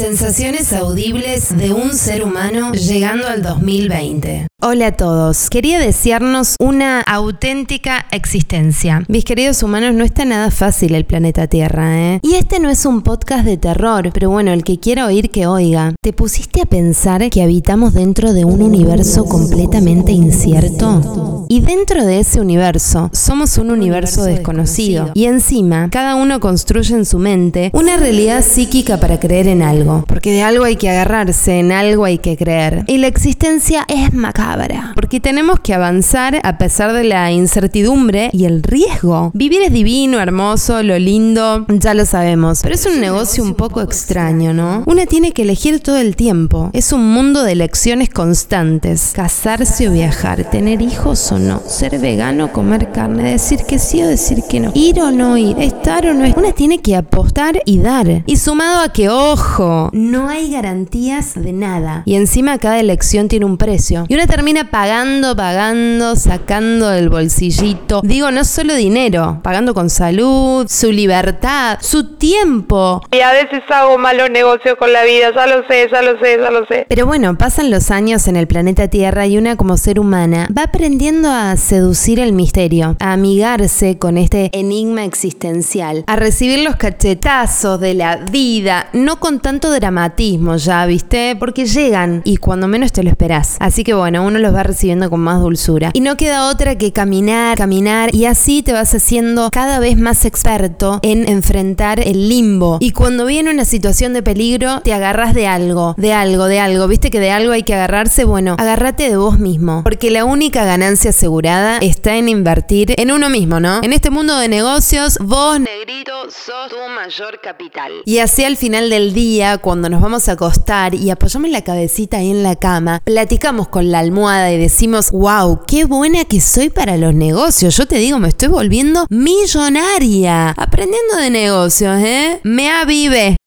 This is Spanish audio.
Sensaciones audibles de un ser humano llegando al 2020. Hola a todos, quería desearnos una auténtica existencia. Mis queridos humanos, no está nada fácil el planeta Tierra, ¿eh? Y este no es un podcast de terror, pero bueno, el que quiera oír que oiga. ¿Te pusiste a pensar que habitamos dentro de un universo completamente incierto? Y dentro de ese universo, somos un universo desconocido. Y encima, cada uno construye en su mente una realidad psíquica para creer en algo. Porque de algo hay que agarrarse, en algo hay que creer. Y la existencia es macabra. Porque tenemos que avanzar a pesar de la incertidumbre y el riesgo. Vivir es divino, hermoso, lo lindo, ya lo sabemos. Pero es un negocio un poco extraño, ¿no? Una tiene que elegir todo el tiempo. Es un mundo de elecciones constantes. Casarse o viajar, tener hijos o no, ser vegano, comer carne, decir que sí o decir que no, ir o no ir, estar o no estar. Una tiene que apostar y dar. Y sumado a que, ojo, no hay garantías de nada. Y encima cada elección tiene un precio. Y una termina pagando, pagando, sacando del bolsillito. Digo, no solo dinero, pagando con salud, su libertad, su tiempo. Y a veces hago malos negocios con la vida, ya lo sé, ya lo sé, ya lo sé. Pero bueno, pasan los años en el planeta Tierra y una como ser humana va aprendiendo a seducir el misterio, a amigarse con este enigma existencial, a recibir los cachetazos de la vida, no con tanto dramatismo ya, ¿viste? Porque llegan y cuando menos te lo esperás. Así que bueno, uno los va recibiendo con más dulzura. Y no queda otra que caminar, caminar y así te vas haciendo cada vez más experto en enfrentar el limbo. Y cuando viene una situación de peligro, te agarras de algo, de algo, de algo. ¿Viste que de algo hay que agarrarse? Bueno, agárrate de vos mismo. Porque la única ganancia asegurada está en invertir en uno mismo, ¿no? En este mundo de negocios, vos, negrito, sos tu mayor capital. Y así al final del día, cuando nos vamos a acostar y apoyamos la cabecita ahí en la cama, platicamos con la y decimos, wow, qué buena que soy para los negocios. Yo te digo, me estoy volviendo millonaria. Aprendiendo de negocios, ¿eh? Me avive.